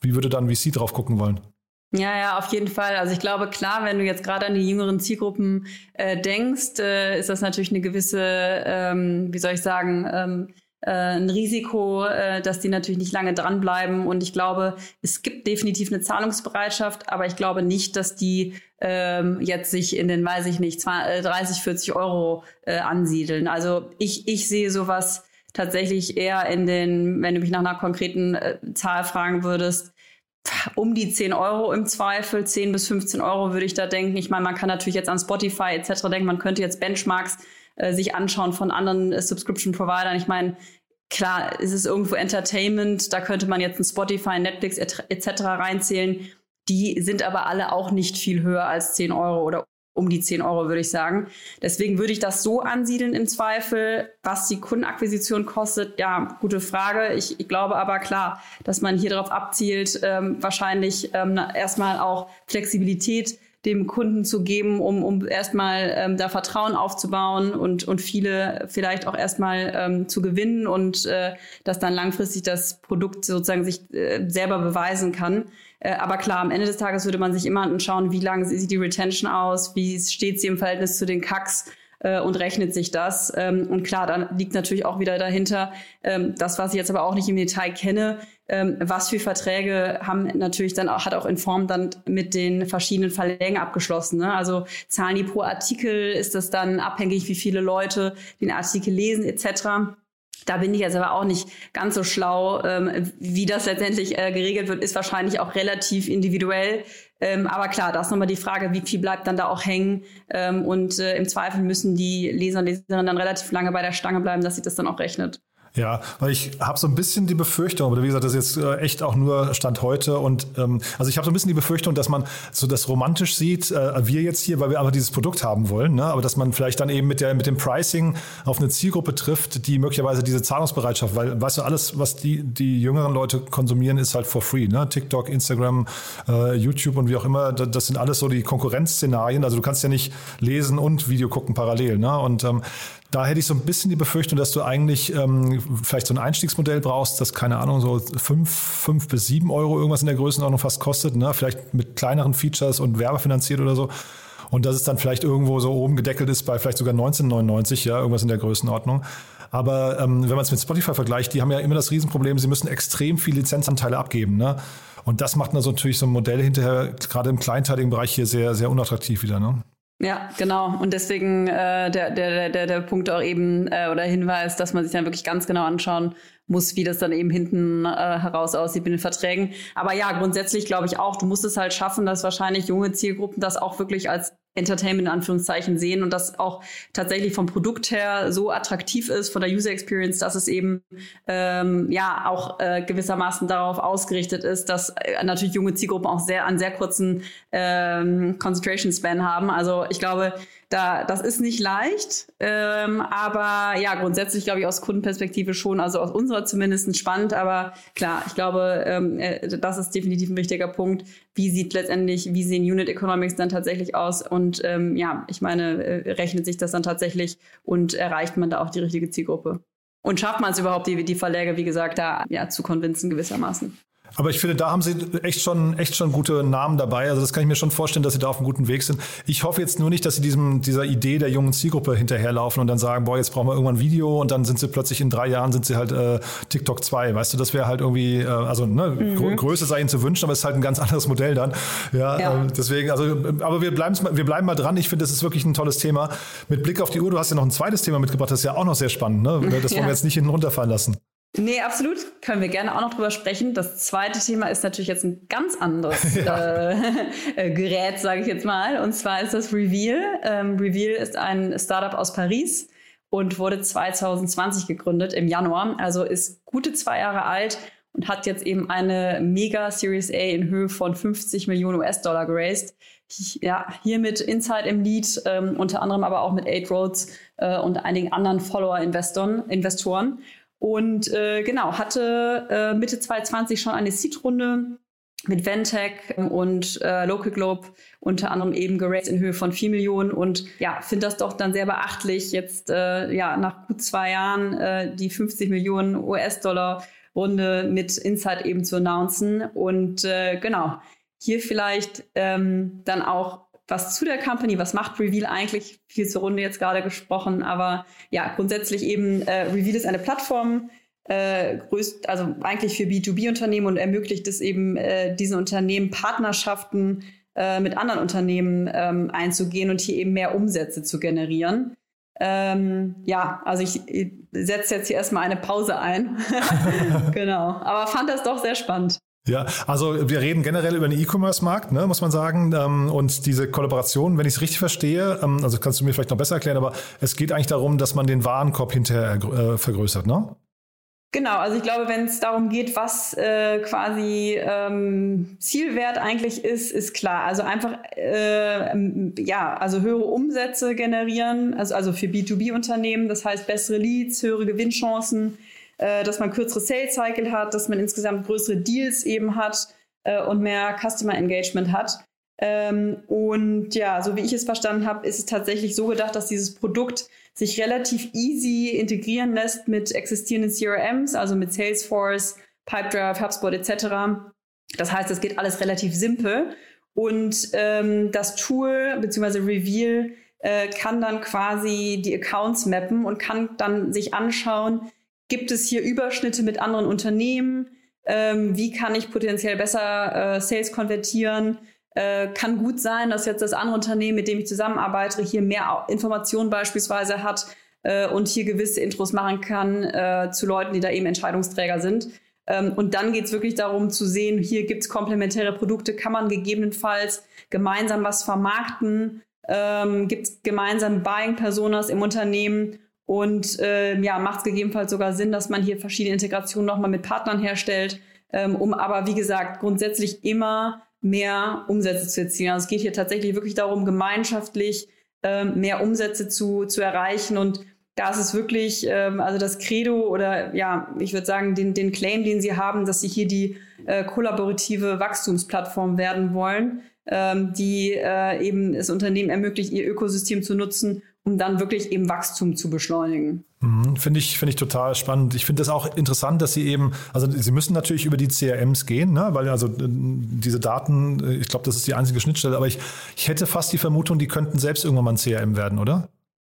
wie würde dann VC drauf gucken wollen? Ja, ja, auf jeden Fall. Also ich glaube, klar, wenn du jetzt gerade an die jüngeren Zielgruppen äh, denkst, äh, ist das natürlich eine gewisse, ähm, wie soll ich sagen, ähm, äh, ein Risiko, äh, dass die natürlich nicht lange dranbleiben. Und ich glaube, es gibt definitiv eine Zahlungsbereitschaft, aber ich glaube nicht, dass die ähm, jetzt sich in den, weiß ich nicht, 20, 30, 40 Euro äh, ansiedeln. Also ich, ich sehe sowas tatsächlich eher in den, wenn du mich nach einer konkreten äh, Zahl fragen würdest, um die 10 Euro im Zweifel, 10 bis 15 Euro würde ich da denken. Ich meine, man kann natürlich jetzt an Spotify etc. denken, man könnte jetzt Benchmarks äh, sich anschauen von anderen äh, Subscription-Providern. Ich meine, klar, ist es irgendwo Entertainment, da könnte man jetzt ein Spotify, Netflix etc. reinzählen. Die sind aber alle auch nicht viel höher als 10 Euro oder um die 10 Euro, würde ich sagen. Deswegen würde ich das so ansiedeln im Zweifel. Was die Kundenakquisition kostet, ja, gute Frage. Ich, ich glaube aber klar, dass man hier darauf abzielt, ähm, wahrscheinlich ähm, erstmal auch Flexibilität dem Kunden zu geben, um, um erstmal ähm, da Vertrauen aufzubauen und, und viele vielleicht auch erstmal ähm, zu gewinnen und äh, dass dann langfristig das Produkt sozusagen sich äh, selber beweisen kann. Äh, aber klar, am Ende des Tages würde man sich immer anschauen, wie lange sieht die Retention aus, wie steht sie im Verhältnis zu den Kacks äh, und rechnet sich das. Ähm, und klar, dann liegt natürlich auch wieder dahinter, ähm, das, was ich jetzt aber auch nicht im Detail kenne, ähm, was für Verträge haben natürlich dann auch, hat auch Inform dann mit den verschiedenen Verlägen abgeschlossen. Ne? Also zahlen die pro Artikel, ist das dann abhängig, wie viele Leute den Artikel lesen etc. Da bin ich jetzt aber auch nicht ganz so schlau. Ähm, wie das letztendlich äh, geregelt wird, ist wahrscheinlich auch relativ individuell. Ähm, aber klar, da ist nochmal die Frage, wie viel bleibt dann da auch hängen. Ähm, und äh, im Zweifel müssen die Leser und Leserinnen dann relativ lange bei der Stange bleiben, dass sich das dann auch rechnet. Ja, weil ich habe so ein bisschen die Befürchtung, aber wie gesagt, das ist jetzt äh, echt auch nur Stand heute und ähm, also ich habe so ein bisschen die Befürchtung, dass man so das romantisch sieht, äh, wir jetzt hier, weil wir aber dieses Produkt haben wollen, ne? aber dass man vielleicht dann eben mit der mit dem Pricing auf eine Zielgruppe trifft, die möglicherweise diese Zahlungsbereitschaft, weil weißt du alles, was die die jüngeren Leute konsumieren, ist halt for free, ne? TikTok, Instagram, äh, YouTube und wie auch immer, das sind alles so die Konkurrenzszenarien. Also du kannst ja nicht lesen und Video gucken parallel, ne? Und ähm, da hätte ich so ein bisschen die Befürchtung, dass du eigentlich ähm, vielleicht so ein Einstiegsmodell brauchst, das keine Ahnung, so fünf, fünf bis sieben Euro irgendwas in der Größenordnung fast kostet, ne? vielleicht mit kleineren Features und werbefinanziert oder so. Und dass es dann vielleicht irgendwo so oben gedeckelt ist bei vielleicht sogar 1999, ja, irgendwas in der Größenordnung. Aber ähm, wenn man es mit Spotify vergleicht, die haben ja immer das Riesenproblem, sie müssen extrem viel Lizenzanteile abgeben. Ne? Und das macht also natürlich so ein Modell hinterher, gerade im kleinteiligen Bereich hier sehr, sehr unattraktiv wieder. Ne? Ja, genau. Und deswegen äh, der, der, der, der Punkt auch eben äh, oder Hinweis, dass man sich dann wirklich ganz genau anschauen muss, wie das dann eben hinten äh, heraus aussieht mit den Verträgen. Aber ja, grundsätzlich glaube ich auch, du musst es halt schaffen, dass wahrscheinlich junge Zielgruppen das auch wirklich als Entertainment in Anführungszeichen sehen und das auch tatsächlich vom Produkt her so attraktiv ist, von der User Experience, dass es eben ähm, ja auch äh, gewissermaßen darauf ausgerichtet ist, dass äh, natürlich junge Zielgruppen auch sehr an sehr kurzen ähm, Concentration Span haben. Also ich glaube, da, das ist nicht leicht, ähm, aber ja, grundsätzlich glaube ich aus Kundenperspektive schon, also aus unserer zumindest spannend, aber klar, ich glaube, ähm, äh, das ist definitiv ein wichtiger Punkt, wie sieht letztendlich, wie sehen Unit Economics dann tatsächlich aus und ähm, ja, ich meine, äh, rechnet sich das dann tatsächlich und erreicht man da auch die richtige Zielgruppe? Und schafft man es überhaupt, die, die Verläge, wie gesagt, da ja, zu konvinzen gewissermaßen? Aber ich finde, da haben sie echt schon, echt schon gute Namen dabei. Also das kann ich mir schon vorstellen, dass sie da auf einem guten Weg sind. Ich hoffe jetzt nur nicht, dass sie diesem, dieser Idee der jungen Zielgruppe hinterherlaufen und dann sagen, boah, jetzt brauchen wir irgendwann ein Video und dann sind sie plötzlich in drei Jahren sind sie halt äh, TikTok 2. Weißt du, das wäre halt irgendwie, äh, also ne, mhm. Größe sei ihnen zu wünschen, aber es ist halt ein ganz anderes Modell dann. Ja, ja. Äh, deswegen, also, aber wir bleiben, wir bleiben mal dran. Ich finde, das ist wirklich ein tolles Thema. Mit Blick auf die Uhr, du hast ja noch ein zweites Thema mitgebracht, das ist ja auch noch sehr spannend. Ne? Das wollen ja. wir jetzt nicht hinten runterfallen lassen. Nee, absolut. Können wir gerne auch noch drüber sprechen. Das zweite Thema ist natürlich jetzt ein ganz anderes ja. äh, äh, Gerät, sage ich jetzt mal. Und zwar ist das Reveal. Ähm, Reveal ist ein Startup aus Paris und wurde 2020 gegründet im Januar. Also ist gute zwei Jahre alt und hat jetzt eben eine Mega Series A in Höhe von 50 Millionen US-Dollar geraced. Ja, hier mit Inside im Lead, ähm, unter anderem aber auch mit Eight Roads äh, und einigen anderen Follower-Investoren. Investoren. Und äh, genau, hatte äh, Mitte 2020 schon eine Seed-Runde mit Ventec und äh, Local Globe unter anderem eben geraced in Höhe von 4 Millionen. Und ja, finde das doch dann sehr beachtlich, jetzt äh, ja nach gut zwei Jahren äh, die 50 Millionen US-Dollar Runde mit Insight eben zu announcen. Und äh, genau, hier vielleicht ähm, dann auch was zu der Company, was macht Reveal eigentlich? Viel zur Runde jetzt gerade gesprochen, aber ja, grundsätzlich eben, äh, Reveal ist eine Plattform, äh, größt, also eigentlich für B2B-Unternehmen und ermöglicht es eben äh, diesen Unternehmen Partnerschaften äh, mit anderen Unternehmen ähm, einzugehen und hier eben mehr Umsätze zu generieren. Ähm, ja, also ich, ich setze jetzt hier erstmal eine Pause ein. genau, aber fand das doch sehr spannend. Ja, also wir reden generell über den E-Commerce-Markt, ne, muss man sagen. Ähm, und diese Kollaboration, wenn ich es richtig verstehe, ähm, also kannst du mir vielleicht noch besser erklären, aber es geht eigentlich darum, dass man den Warenkorb hinterher äh, vergrößert, ne? Genau, also ich glaube, wenn es darum geht, was äh, quasi ähm, Zielwert eigentlich ist, ist klar. Also einfach, äh, ja, also höhere Umsätze generieren, also, also für B2B-Unternehmen, das heißt bessere Leads, höhere Gewinnchancen, äh, dass man kürzere Sales Cycle hat, dass man insgesamt größere Deals eben hat äh, und mehr Customer Engagement hat. Ähm, und ja, so wie ich es verstanden habe, ist es tatsächlich so gedacht, dass dieses Produkt sich relativ easy integrieren lässt mit existierenden CRMs, also mit Salesforce, Pipedrive, HubSpot etc. Das heißt, es geht alles relativ simpel. Und ähm, das Tool bzw. Reveal äh, kann dann quasi die Accounts mappen und kann dann sich anschauen, Gibt es hier Überschnitte mit anderen Unternehmen? Ähm, wie kann ich potenziell besser äh, Sales konvertieren? Äh, kann gut sein, dass jetzt das andere Unternehmen, mit dem ich zusammenarbeite, hier mehr Informationen beispielsweise hat äh, und hier gewisse Intros machen kann äh, zu Leuten, die da eben Entscheidungsträger sind. Ähm, und dann geht es wirklich darum zu sehen, hier gibt es komplementäre Produkte, kann man gegebenenfalls gemeinsam was vermarkten, ähm, gibt es gemeinsam Buying-Personas im Unternehmen und äh, ja, macht es gegebenenfalls sogar Sinn, dass man hier verschiedene Integrationen nochmal mit Partnern herstellt, ähm, um aber, wie gesagt, grundsätzlich immer mehr Umsätze zu erzielen. Also es geht hier tatsächlich wirklich darum, gemeinschaftlich ähm, mehr Umsätze zu, zu erreichen. Und da ist es wirklich, ähm, also das Credo oder ja, ich würde sagen, den, den Claim, den sie haben, dass sie hier die äh, kollaborative Wachstumsplattform werden wollen, ähm, die äh, eben es Unternehmen ermöglicht, ihr Ökosystem zu nutzen um dann wirklich eben Wachstum zu beschleunigen. Mhm, finde ich, finde ich total spannend. Ich finde das auch interessant, dass Sie eben, also Sie müssen natürlich über die CRMs gehen, ne? weil also äh, diese Daten, äh, ich glaube, das ist die einzige Schnittstelle, aber ich, ich hätte fast die Vermutung, die könnten selbst irgendwann mal ein CRM werden, oder?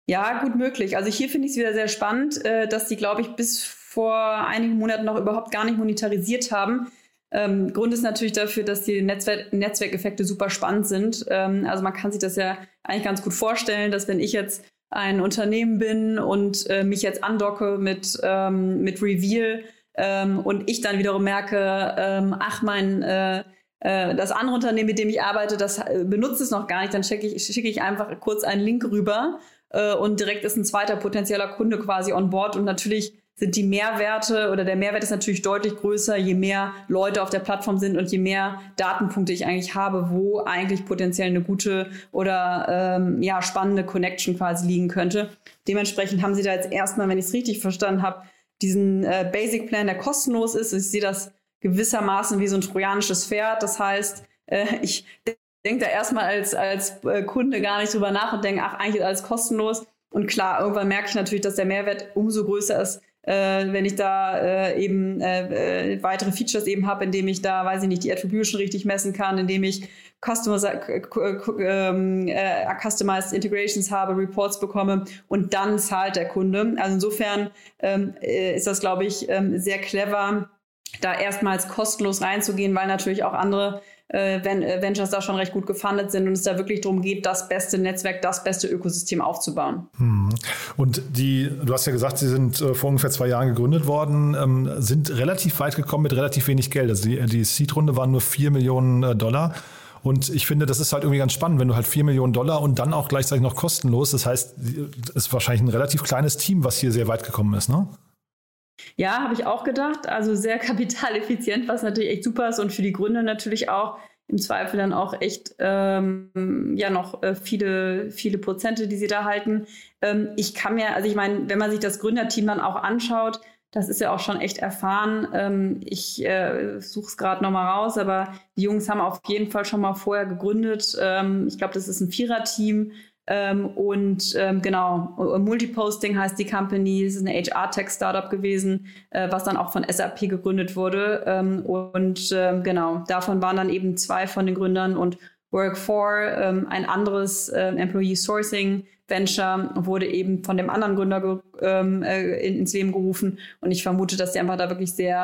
Ja, gut möglich. Also hier finde ich es wieder sehr spannend, äh, dass die, glaube ich, bis vor einigen Monaten noch überhaupt gar nicht monetarisiert haben. Ähm, Grund ist natürlich dafür, dass die Netzwerk Netzwerkeffekte super spannend sind. Ähm, also man kann sich das ja eigentlich ganz gut vorstellen, dass wenn ich jetzt ein Unternehmen bin und äh, mich jetzt andocke mit, ähm, mit Reveal ähm, und ich dann wiederum merke, ähm, ach, mein äh, äh, das andere Unternehmen, mit dem ich arbeite, das äh, benutzt es noch gar nicht, dann schicke ich, schicke ich einfach kurz einen Link rüber äh, und direkt ist ein zweiter potenzieller Kunde quasi on board und natürlich sind die Mehrwerte oder der Mehrwert ist natürlich deutlich größer, je mehr Leute auf der Plattform sind und je mehr Datenpunkte ich eigentlich habe, wo eigentlich potenziell eine gute oder ähm, ja spannende Connection quasi liegen könnte. Dementsprechend haben sie da jetzt erstmal, wenn ich es richtig verstanden habe, diesen äh, Basic Plan, der kostenlos ist. Ich sehe das gewissermaßen wie so ein trojanisches Pferd. Das heißt, äh, ich denke da erstmal als, als äh, Kunde gar nicht drüber nach und denke, ach, eigentlich ist alles kostenlos. Und klar, irgendwann merke ich natürlich, dass der Mehrwert umso größer ist, äh, wenn ich da äh, eben äh, äh weitere Features eben habe, indem ich da, weiß ich nicht, die Attribution richtig messen kann, indem ich Customer, ähm, äh, Customized Integrations habe, Reports bekomme und dann zahlt der Kunde. Also insofern ähm, äh, ist das, glaube ich, ähm, sehr clever, da erstmals kostenlos reinzugehen, weil natürlich auch andere äh, äh, Ventures da schon recht gut gefundet sind und es da wirklich darum geht, das beste Netzwerk, das beste Ökosystem aufzubauen. Hm. Und die, du hast ja gesagt, sie sind äh, vor ungefähr zwei Jahren gegründet worden, ähm, sind relativ weit gekommen mit relativ wenig Geld. Also die, die Seed-Runde waren nur vier Millionen äh, Dollar. Und ich finde, das ist halt irgendwie ganz spannend, wenn du halt vier Millionen Dollar und dann auch gleichzeitig noch kostenlos. Das heißt, es ist wahrscheinlich ein relativ kleines Team, was hier sehr weit gekommen ist, ne? Ja, habe ich auch gedacht. Also sehr kapitaleffizient, was natürlich echt super ist und für die Gründer natürlich auch im Zweifel dann auch echt ähm, ja noch äh, viele, viele Prozente, die sie da halten. Ähm, ich kann mir, also ich meine, wenn man sich das Gründerteam dann auch anschaut, das ist ja auch schon echt erfahren. Ähm, ich äh, suche es gerade nochmal raus, aber die Jungs haben auf jeden Fall schon mal vorher gegründet. Ähm, ich glaube, das ist ein Viererteam. Ähm, und ähm, genau, Multiposting heißt die Company, es ist eine HR-Tech-Startup gewesen, äh, was dann auch von SAP gegründet wurde. Ähm, und ähm, genau, davon waren dann eben zwei von den Gründern und Work4, ähm, ein anderes äh, Employee Sourcing Venture, wurde eben von dem anderen Gründer ähm, äh, ins Leben gerufen. Und ich vermute, dass die einfach da wirklich sehr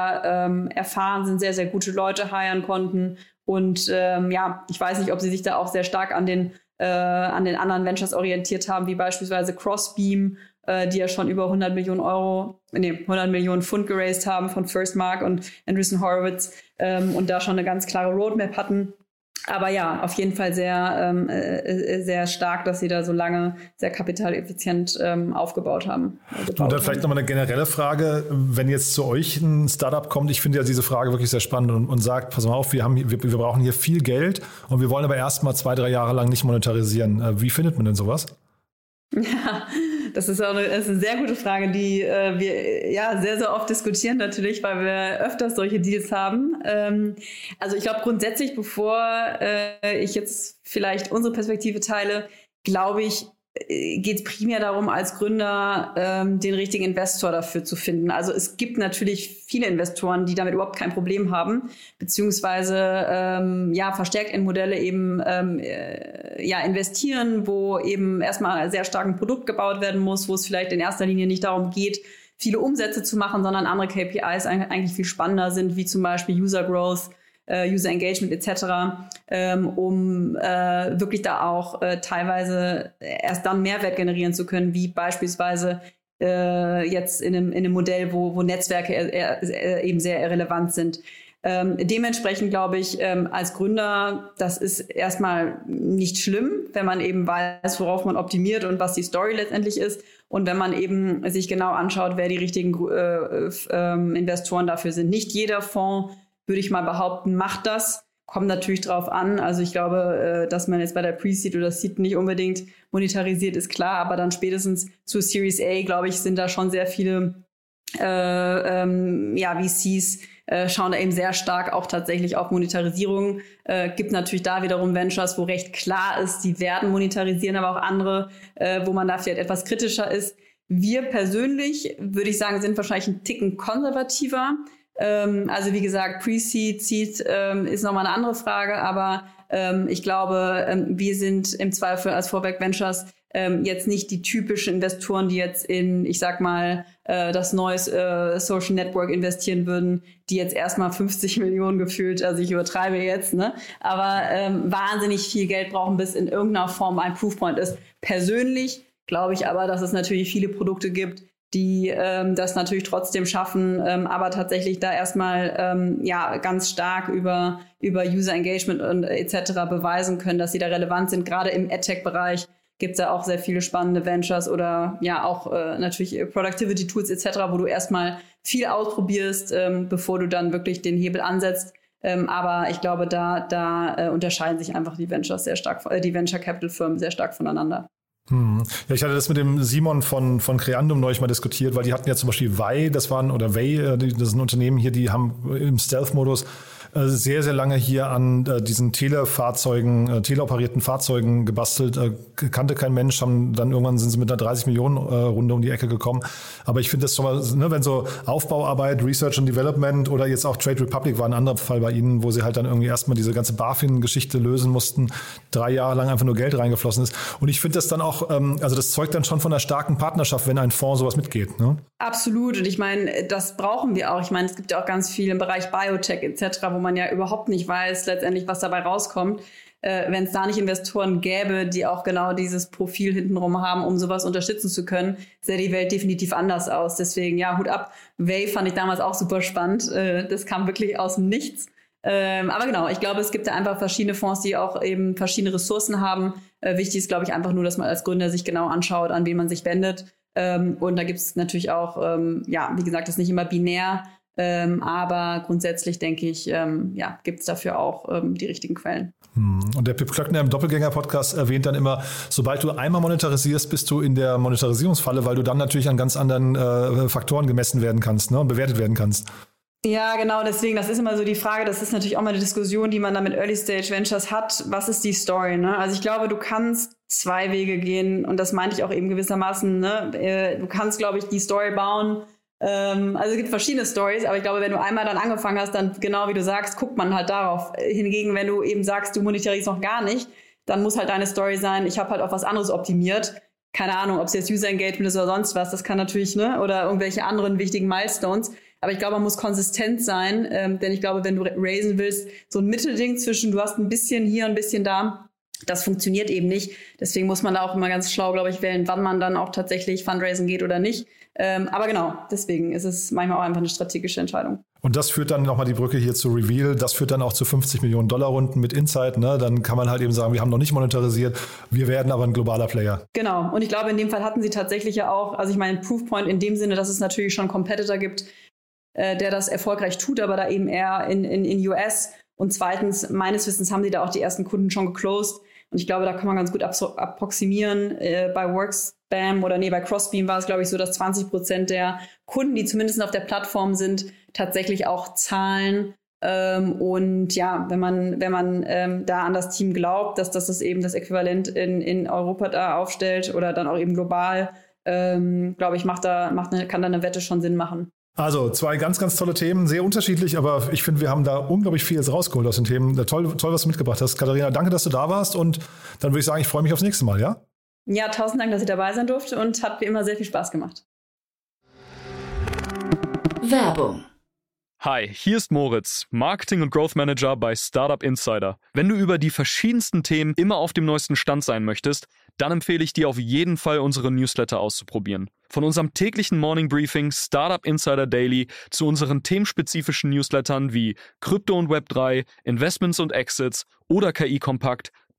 erfahren sind, sehr, sehr gute Leute heiren konnten. Und ja, ich weiß nicht, ob sie sich da auch sehr stark an den äh, an den anderen Ventures orientiert haben, wie beispielsweise Crossbeam, äh, die ja schon über 100 Millionen Euro, nee, 100 Millionen Pfund geraced haben von First Mark und Andreessen Horowitz ähm, und da schon eine ganz klare Roadmap hatten. Aber ja, auf jeden Fall sehr, ähm, äh, äh, sehr stark, dass sie da so lange sehr kapitaleffizient ähm, aufgebaut haben. Und dann vielleicht nochmal eine generelle Frage, wenn jetzt zu euch ein Startup kommt, ich finde ja diese Frage wirklich sehr spannend und, und sagt, pass mal auf, wir, haben, wir, wir brauchen hier viel Geld und wir wollen aber erst mal zwei, drei Jahre lang nicht monetarisieren. Äh, wie findet man denn sowas? Ja, das ist auch eine, ist eine sehr gute Frage, die äh, wir ja sehr, sehr oft diskutieren natürlich, weil wir öfters solche Deals haben. Ähm, also ich glaube grundsätzlich, bevor äh, ich jetzt vielleicht unsere Perspektive teile, glaube ich, geht es primär darum, als Gründer ähm, den richtigen Investor dafür zu finden. Also es gibt natürlich viele Investoren, die damit überhaupt kein Problem haben, beziehungsweise ähm, ja verstärkt in Modelle eben ähm, äh, ja investieren, wo eben erstmal sehr stark ein Produkt gebaut werden muss, wo es vielleicht in erster Linie nicht darum geht, viele Umsätze zu machen, sondern andere KPIs eigentlich viel spannender sind, wie zum Beispiel User Growth äh, User Engagement etc., ähm, um äh, wirklich da auch äh, teilweise erst dann Mehrwert generieren zu können, wie beispielsweise äh, jetzt in einem, in einem Modell, wo, wo Netzwerke eben sehr relevant sind. Ähm, dementsprechend glaube ich, ähm, als Gründer, das ist erstmal nicht schlimm, wenn man eben weiß, worauf man optimiert und was die Story letztendlich ist. Und wenn man eben sich genau anschaut, wer die richtigen äh, äh, Investoren dafür sind. Nicht jeder Fonds würde ich mal behaupten, macht das. Kommt natürlich drauf an. Also ich glaube, äh, dass man jetzt bei der Pre-Seed oder Seed nicht unbedingt monetarisiert, ist klar. Aber dann spätestens zu Series A, glaube ich, sind da schon sehr viele äh, ähm, ja, VCs, äh, schauen da eben sehr stark auch tatsächlich auf Monetarisierung. Äh, gibt natürlich da wiederum Ventures, wo recht klar ist, die werden monetarisieren, aber auch andere, äh, wo man da vielleicht etwas kritischer ist. Wir persönlich, würde ich sagen, sind wahrscheinlich ein Ticken konservativer. Ähm, also wie gesagt, Pre-Seed, Seed ähm, ist nochmal eine andere Frage, aber ähm, ich glaube, ähm, wir sind im Zweifel als Vorwerk Ventures ähm, jetzt nicht die typischen Investoren, die jetzt in, ich sag mal, äh, das neues äh, Social Network investieren würden, die jetzt erstmal 50 Millionen gefühlt, also ich übertreibe jetzt, ne? aber ähm, wahnsinnig viel Geld brauchen, bis in irgendeiner Form ein Proofpoint ist. Persönlich glaube ich aber, dass es natürlich viele Produkte gibt, die ähm, das natürlich trotzdem schaffen, ähm, aber tatsächlich da erstmal ähm, ja ganz stark über über User Engagement und äh, etc. beweisen können, dass sie da relevant sind. Gerade im AdTech-Bereich gibt es ja auch sehr viele spannende Ventures oder ja auch äh, natürlich Productivity Tools etc., wo du erstmal viel ausprobierst, ähm, bevor du dann wirklich den Hebel ansetzt. Ähm, aber ich glaube, da, da äh, unterscheiden sich einfach die Ventures sehr stark, äh, die Venture Capital Firmen sehr stark voneinander. Hm. Ja, ich hatte das mit dem Simon von, von Creandum neulich mal diskutiert, weil die hatten ja zum Beispiel Wei, das waren, oder Wei, äh, das ist ein Unternehmen hier, die haben im Stealth-Modus sehr, sehr lange hier an äh, diesen Telefahrzeugen, äh, teleoperierten Fahrzeugen gebastelt. Äh, kannte kein Mensch, haben dann irgendwann sind sie mit einer 30 Millionen äh, Runde um die Ecke gekommen. Aber ich finde das schon mal, ne, wenn so Aufbauarbeit, Research and Development oder jetzt auch Trade Republic war ein anderer Fall bei Ihnen, wo Sie halt dann irgendwie erstmal diese ganze BaFin-Geschichte lösen mussten, drei Jahre lang einfach nur Geld reingeflossen ist. Und ich finde das dann auch, ähm, also das zeugt dann schon von einer starken Partnerschaft, wenn ein Fonds sowas mitgeht. Ne? Absolut. Und ich meine, das brauchen wir auch. Ich meine, es gibt ja auch ganz viel im Bereich Biotech etc., wo man ja überhaupt nicht weiß, letztendlich, was dabei rauskommt. Äh, Wenn es da nicht Investoren gäbe, die auch genau dieses Profil hintenrum haben, um sowas unterstützen zu können, sähe die Welt definitiv anders aus. Deswegen, ja, Hut ab. Wave fand ich damals auch super spannend. Äh, das kam wirklich aus dem Nichts. Ähm, aber genau, ich glaube, es gibt da einfach verschiedene Fonds, die auch eben verschiedene Ressourcen haben. Äh, wichtig ist, glaube ich, einfach nur, dass man als Gründer sich genau anschaut, an wen man sich wendet. Ähm, und da gibt es natürlich auch, ähm, ja, wie gesagt, das ist nicht immer binär, ähm, aber grundsätzlich denke ich, ähm, ja, gibt es dafür auch ähm, die richtigen Quellen. Hm. Und der Pip Klöckner im Doppelgänger-Podcast erwähnt dann immer, sobald du einmal monetarisierst, bist du in der Monetarisierungsfalle, weil du dann natürlich an ganz anderen äh, Faktoren gemessen werden kannst ne, und bewertet werden kannst. Ja, genau, deswegen, das ist immer so die Frage, das ist natürlich auch mal eine Diskussion, die man da mit Early Stage Ventures hat. Was ist die Story? Ne? Also ich glaube, du kannst zwei Wege gehen und das meinte ich auch eben gewissermaßen. Ne? Äh, du kannst, glaube ich, die Story bauen. Ähm, also es gibt verschiedene Stories, aber ich glaube, wenn du einmal dann angefangen hast, dann genau wie du sagst, guckt man halt darauf. Hingegen, wenn du eben sagst, du monetarisierst noch gar nicht, dann muss halt deine Story sein, ich habe halt auf was anderes optimiert. Keine Ahnung, ob es jetzt User Engagement ist oder sonst was, das kann natürlich, ne, oder irgendwelche anderen wichtigen Milestones. Aber ich glaube, man muss konsistent sein, ähm, denn ich glaube, wenn du raisen willst, so ein Mittelding zwischen, du hast ein bisschen hier, ein bisschen da, das funktioniert eben nicht. Deswegen muss man da auch immer ganz schlau, glaube ich, wählen, wann man dann auch tatsächlich Fundraising geht oder nicht. Ähm, aber genau, deswegen ist es manchmal auch einfach eine strategische Entscheidung. Und das führt dann nochmal die Brücke hier zu Reveal. Das führt dann auch zu 50 Millionen Dollar Runden mit Insight. Ne? Dann kann man halt eben sagen, wir haben noch nicht monetarisiert, wir werden aber ein globaler Player. Genau. Und ich glaube, in dem Fall hatten sie tatsächlich ja auch, also ich meine, Proofpoint in dem Sinne, dass es natürlich schon Competitor gibt, äh, der das erfolgreich tut, aber da eben eher in, in, in US. Und zweitens, meines Wissens haben sie da auch die ersten Kunden schon geclosed. Und ich glaube, da kann man ganz gut approximieren. Äh, bei Workspam oder nee, bei Crossbeam war es, glaube ich, so, dass 20 Prozent der Kunden, die zumindest auf der Plattform sind, tatsächlich auch zahlen. Ähm, und ja, wenn man, wenn man ähm, da an das Team glaubt, dass, dass das eben das Äquivalent in, in Europa da aufstellt oder dann auch eben global, ähm, glaube ich, macht da, macht eine, kann da eine Wette schon Sinn machen. Also zwei ganz, ganz tolle Themen, sehr unterschiedlich, aber ich finde, wir haben da unglaublich viel jetzt rausgeholt aus den Themen. Toll, toll, was du mitgebracht hast. Katharina, danke, dass du da warst und dann würde ich sagen, ich freue mich aufs nächste Mal, ja? Ja, tausend Dank, dass ich dabei sein durfte und hat wie immer sehr viel Spaß gemacht. Werbung Hi, hier ist Moritz, Marketing und Growth Manager bei Startup Insider. Wenn du über die verschiedensten Themen immer auf dem neuesten Stand sein möchtest, dann empfehle ich dir auf jeden Fall unsere Newsletter auszuprobieren. Von unserem täglichen Morning Briefing Startup Insider Daily zu unseren themenspezifischen Newslettern wie Krypto und Web3, Investments und Exits oder KI Kompakt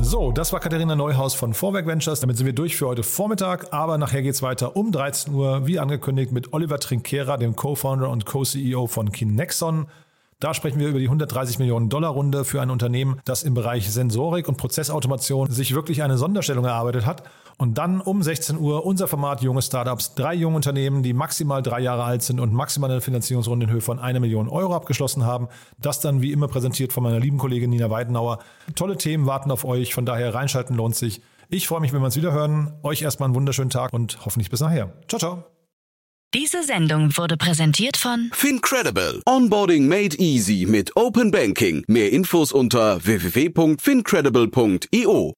So, das war Katharina Neuhaus von Vorwerk Ventures. Damit sind wir durch für heute Vormittag, aber nachher geht es weiter um 13 Uhr, wie angekündigt, mit Oliver Trinkera, dem Co-Founder und Co-CEO von Kinexon. Da sprechen wir über die 130 Millionen Dollar Runde für ein Unternehmen, das im Bereich Sensorik und Prozessautomation sich wirklich eine Sonderstellung erarbeitet hat. Und dann um 16 Uhr unser Format Junge Startups. Drei junge Unternehmen, die maximal drei Jahre alt sind und maximal eine Finanzierungsrunde in Höhe von einer Million Euro abgeschlossen haben. Das dann wie immer präsentiert von meiner lieben Kollegin Nina Weidenauer. Tolle Themen warten auf euch, von daher reinschalten lohnt sich. Ich freue mich, wenn wir uns wieder hören. Euch erstmal einen wunderschönen Tag und hoffentlich bis nachher. Ciao, ciao. Diese Sendung wurde präsentiert von Fincredible. Onboarding made easy mit Open Banking. Mehr Infos unter www.fincredible.io.